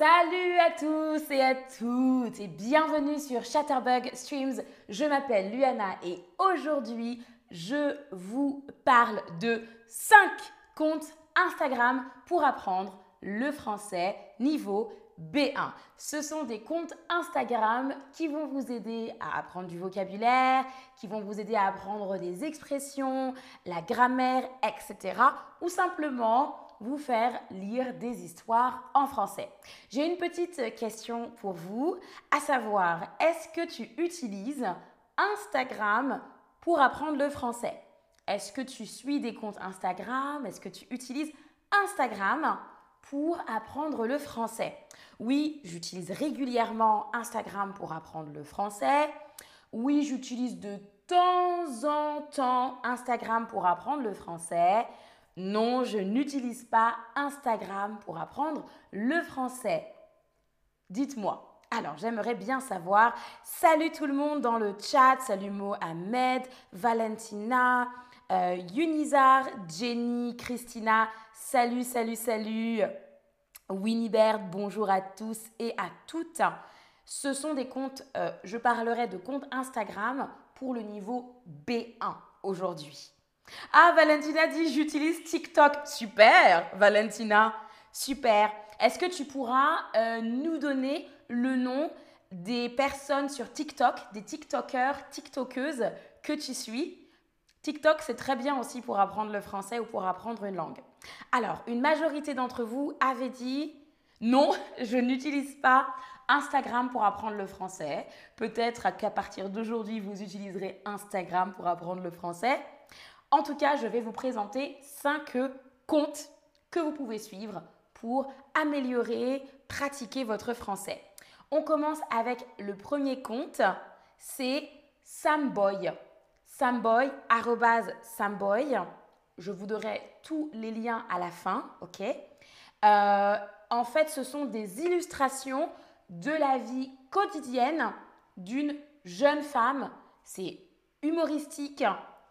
Salut à tous et à toutes et bienvenue sur Chatterbug Streams. Je m'appelle Luana et aujourd'hui, je vous parle de 5 comptes Instagram pour apprendre le français niveau B1. Ce sont des comptes Instagram qui vont vous aider à apprendre du vocabulaire, qui vont vous aider à apprendre des expressions, la grammaire, etc. Ou simplement vous faire lire des histoires en français. J'ai une petite question pour vous, à savoir, est-ce que tu utilises Instagram pour apprendre le français? Est-ce que tu suis des comptes Instagram? Est-ce que tu utilises Instagram pour apprendre le français? Oui, j'utilise régulièrement Instagram pour apprendre le français. Oui, j'utilise de temps en temps Instagram pour apprendre le français. Non, je n'utilise pas Instagram pour apprendre le français. Dites-moi. Alors, j'aimerais bien savoir. Salut tout le monde dans le chat. Salut Mohamed, Valentina, euh, Unizar, Jenny, Christina. Salut, salut, salut. Winibert, bonjour à tous et à toutes. Ce sont des comptes, euh, je parlerai de comptes Instagram pour le niveau B1 aujourd'hui. Ah, Valentina dit j'utilise TikTok. Super, Valentina. Super. Est-ce que tu pourras euh, nous donner le nom des personnes sur TikTok, des TikTokers, TikTokeuses que tu suis? TikTok, c'est très bien aussi pour apprendre le français ou pour apprendre une langue. Alors, une majorité d'entre vous avait dit non, je n'utilise pas Instagram pour apprendre le français. Peut-être qu'à partir d'aujourd'hui, vous utiliserez Instagram pour apprendre le français. En tout cas, je vais vous présenter 5 comptes que vous pouvez suivre pour améliorer, pratiquer votre français. On commence avec le premier compte, c'est Samboy. Samboy, Samboy. Je vous donnerai tous les liens à la fin, ok? Euh, En fait, ce sont des illustrations de la vie quotidienne d'une jeune femme. C'est humoristique,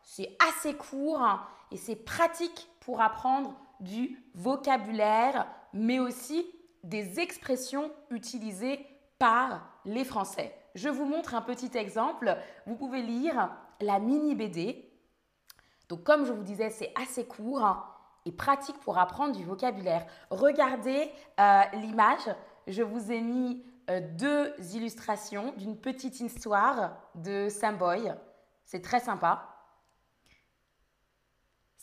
c'est assez court et c'est pratique pour apprendre du vocabulaire, mais aussi des expressions utilisées par les Français. Je vous montre un petit exemple. Vous pouvez lire la mini BD. Donc comme je vous disais, c'est assez court et pratique pour apprendre du vocabulaire. Regardez euh, l'image. Je vous ai mis euh, deux illustrations d'une petite histoire de Samboy. C'est très sympa.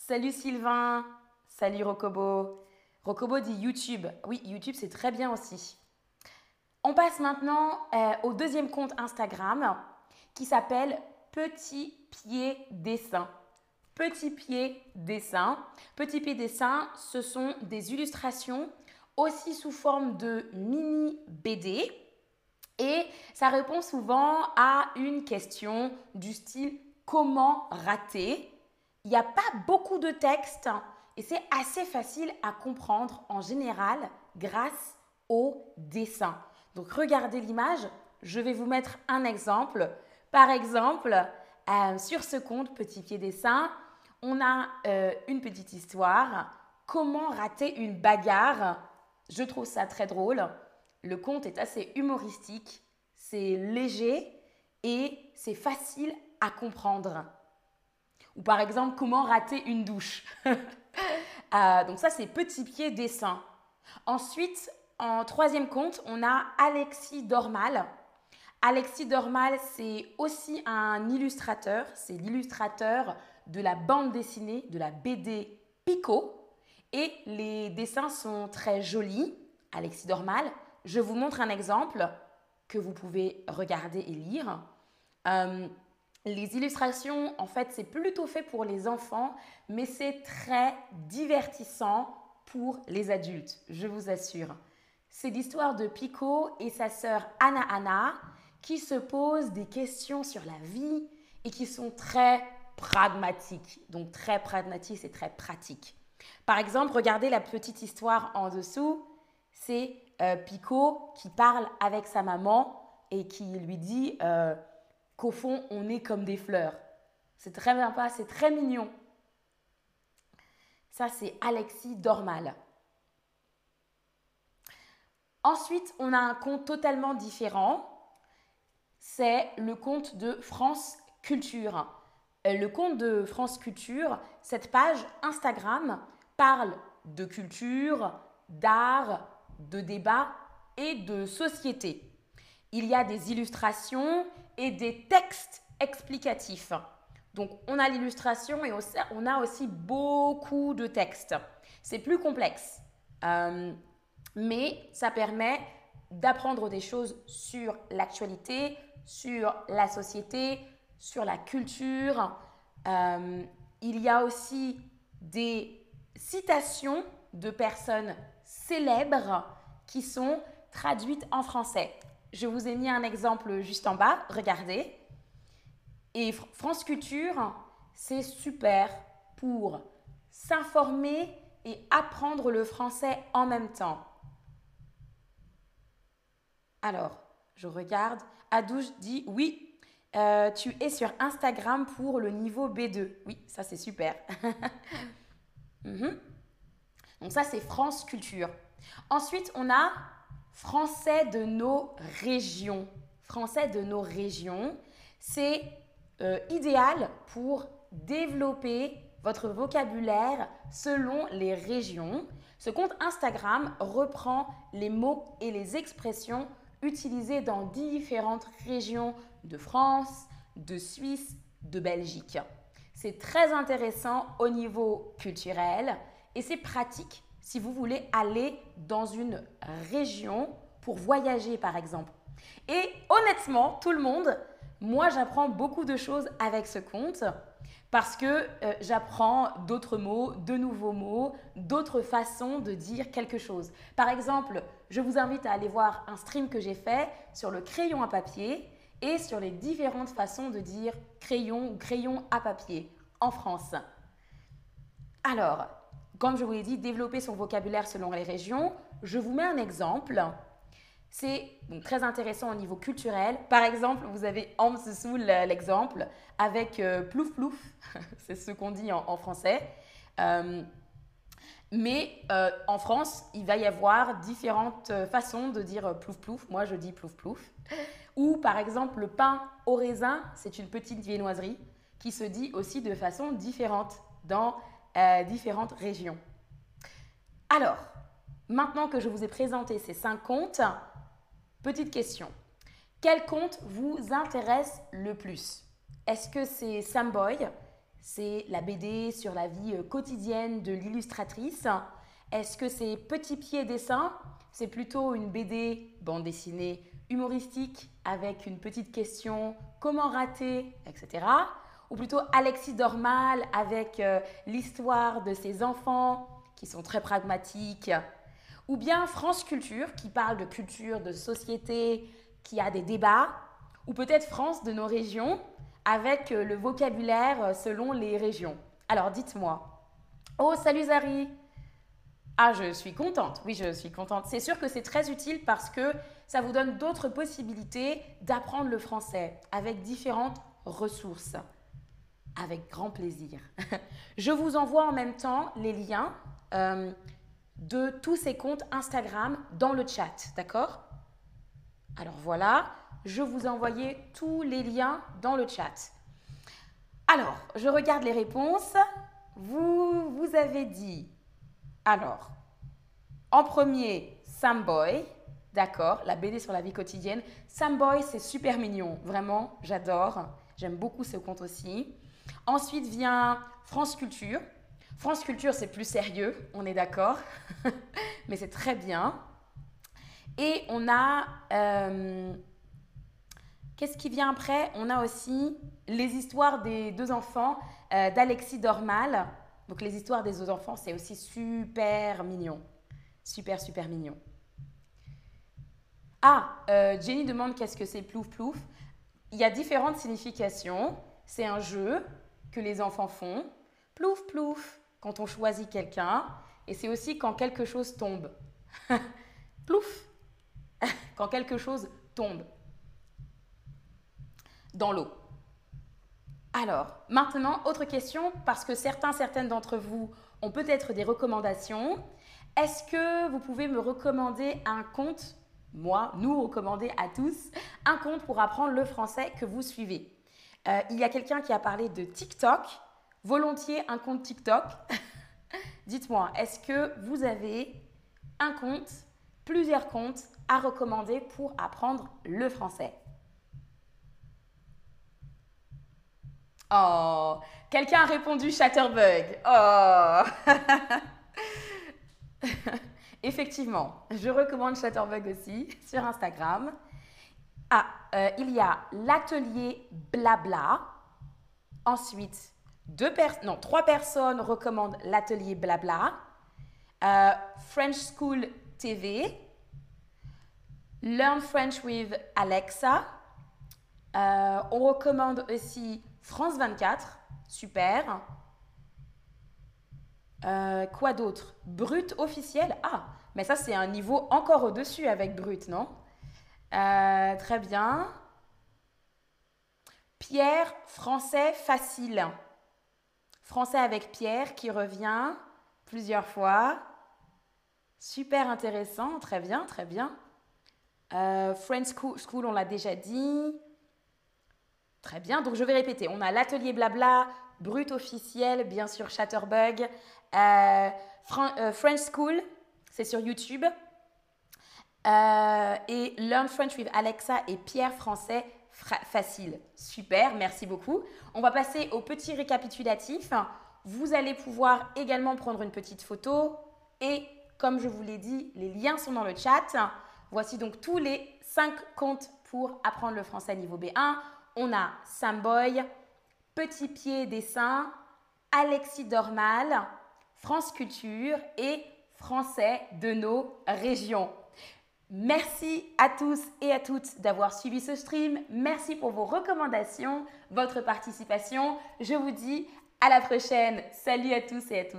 Salut Sylvain, salut Rokobo. Rokobo dit YouTube. Oui, YouTube, c'est très bien aussi. On passe maintenant euh, au deuxième compte Instagram qui s'appelle Petit Pied Dessin. Petit Pied Dessin. Petit Pied Dessin, ce sont des illustrations aussi sous forme de mini BD. Et ça répond souvent à une question du style comment rater? Il n'y a pas beaucoup de texte et c'est assez facile à comprendre en général grâce au dessin. Donc regardez l'image, je vais vous mettre un exemple. Par exemple, euh, sur ce compte Petit Pied Dessin, on a euh, une petite histoire. Comment rater une bagarre? Je trouve ça très drôle. Le conte est assez humoristique, c'est léger et c'est facile à comprendre. Ou par exemple, comment rater une douche. Euh, donc ça, c'est petit pied dessin. Ensuite, en troisième compte, on a Alexis Dormal. Alexis Dormal, c'est aussi un illustrateur. C'est l'illustrateur de la bande dessinée, de la BD Pico. Et les dessins sont très jolis. Alexis Dormal. Je vous montre un exemple que vous pouvez regarder et lire. Euh, les illustrations, en fait, c'est plutôt fait pour les enfants, mais c'est très divertissant pour les adultes, je vous assure. C'est l'histoire de Pico et sa sœur Anna Anna qui se posent des questions sur la vie et qui sont très pragmatiques. Donc très pragmatiques, c'est très pratique. Par exemple, regardez la petite histoire en dessous. C'est euh, Pico qui parle avec sa maman et qui lui dit euh, qu'au fond, on est comme des fleurs. C'est très sympa, c'est très mignon. Ça, c'est Alexis Dormal. Ensuite, on a un compte totalement différent. C'est le compte de France Culture. Euh, le compte de France Culture, cette page Instagram parle de culture, d'art, de débat et de société. Il y a des illustrations et des textes explicatifs. Donc on a l'illustration et on a aussi beaucoup de textes. C'est plus complexe, euh, mais ça permet d'apprendre des choses sur l'actualité, sur la société, sur la culture. Euh, il y a aussi des citations de personnes célèbres qui sont traduites en français. Je vous ai mis un exemple juste en bas, regardez. Et France Culture, c'est super pour s'informer et apprendre le français en même temps. Alors, je regarde. Adouche dit oui, euh, tu es sur Instagram pour le niveau B2. Oui, ça c'est super. Mhm. Donc ça c'est France Culture. Ensuite, on a Français de nos régions. Français de nos régions, c'est euh, idéal pour développer votre vocabulaire selon les régions. Ce compte Instagram reprend les mots et les expressions utilisés dans différentes régions de France, de Suisse, de Belgique. C'est très intéressant au niveau culturel et c'est pratique si vous voulez aller dans une région pour voyager par exemple. Et honnêtement, tout le monde, moi j'apprends beaucoup de choses avec ce compte parce que euh, j'apprends d'autres mots, de nouveaux mots, d'autres façons de dire quelque chose. Par exemple, je vous invite à aller voir un stream que j'ai fait sur le crayon à papier et sur les différentes façons de dire crayon ou crayon à papier en France. Alors, comme je vous l'ai dit, développer son vocabulaire selon les régions, je vous mets un exemple. C'est très intéressant au niveau culturel. Par exemple, vous avez dessous l'exemple avec euh, plouf plouf, c'est ce qu'on dit en, français. Euh, mais euh, en France, il va y avoir différentes façons de dire plouf plouf. Moi, je dis plouf plouf. Ou par exemple, le pain au raisin, c'est une petite viennoiserie qui se dit aussi de façon différente dans différentes régions. Alors, maintenant que je vous ai présenté ces cinq comptes, Petite question. Quel conte vous intéresse le plus? Est-ce que c'est Sam Boy C'est la BD sur la vie euh, quotidienne de l'illustratrice? Est-ce que c'est Petit Pied Dessin? C'est plutôt une BD bande dessinée humoristique avec une petite question comment rater, etc. Ou plutôt Alexis Dormal avec euh, l'histoire de ses enfants qui sont très pragmatiques ou bien France Culture, qui parle de culture, de société, qui a des débats, ou peut-être France de nos régions, avec euh, le vocabulaire euh, selon les régions. Alors dites-moi. Oh, salut Zari Ah, je suis contente. Oui, je suis contente. C'est sûr que c'est très utile parce que ça vous donne d'autres possibilités d'apprendre le français avec différentes ressources. Avec grand plaisir. je vous envoie en même temps les liens. Euh, de tous ces comptes Instagram dans le chat, d'accord? Alors voilà, je vous ai envoyé tous les liens dans le chat. Alors, je regarde les réponses. Vous, vous avez dit, alors, en premier, Samboy, d'accord, la BD sur la vie quotidienne. Samboy, c'est super mignon, vraiment, j'adore. J'aime beaucoup ce compte aussi. Ensuite vient France Culture. France Culture, c'est plus sérieux, on est d'accord, mais c'est très bien. Et on a... Euh, qu'est-ce qui vient après? On a aussi les histoires des deux enfants euh, d'Alexis Dormal. Donc les histoires des deux enfants, c'est aussi super mignon. Super, super mignon. Ah, euh, Jenny demande qu'est-ce que c'est plouf plouf? Il y a différentes significations. C'est un jeu que les enfants font. Plouf plouf quand on choisit quelqu'un, et c'est aussi quand quelque chose tombe. Plouf Quand quelque chose tombe dans l'eau. Alors, maintenant, autre question, parce que certains, certaines d'entre vous ont peut-être des recommandations. Est-ce que vous pouvez me recommander un compte, moi, nous recommander à tous, un compte pour apprendre le français que vous suivez euh, Il y a quelqu'un qui a parlé de TikTok, volontiers un compte TikTok. Dites-moi, est-ce que vous avez un compte, plusieurs comptes à recommander pour apprendre le français? Oh, quelqu'un a répondu Chatterbug. Oh Effectivement, je recommande Chatterbug aussi sur Instagram. Ah, euh, il y a l'atelier Blabla. Ensuite, deux trois personnes recommandent l'atelier Blabla. Euh, French School TV. Learn French with Alexa. Euh, on recommande aussi France 24. Super. Quoi d'autre? Brut officiel? Ah, mais ça c'est un niveau encore au-dessus avec Brut, non? Euh, Très bien. Pierre, français facile. Français avec Pierre qui revient plusieurs fois. Super intéressant, très bien, très bien. Euh, French School, on l'a déjà dit. Très bien, donc je vais répéter. On a l'atelier blabla, brut officiel, bien sûr Chatterbug, euh, French School, c'est sur YouTube. Euh, et Learn French with Alexa et Pierre Français facile. Super, merci beaucoup. On va passer au petit récapitulatif. Vous allez pouvoir également prendre une petite photo et comme je vous l'ai dit, les liens sont dans le chat. Voici donc tous les 5 comptes pour apprendre le français niveau B1. On a Samboy, Petit Pied Dessin, Alexis Dormal, France Culture et Français de nos régions. Merci à tous et à toutes d'avoir suivi ce stream. Merci pour vos recommandations, votre participation. Je vous dis à la prochaine. Salut à tous et à toutes.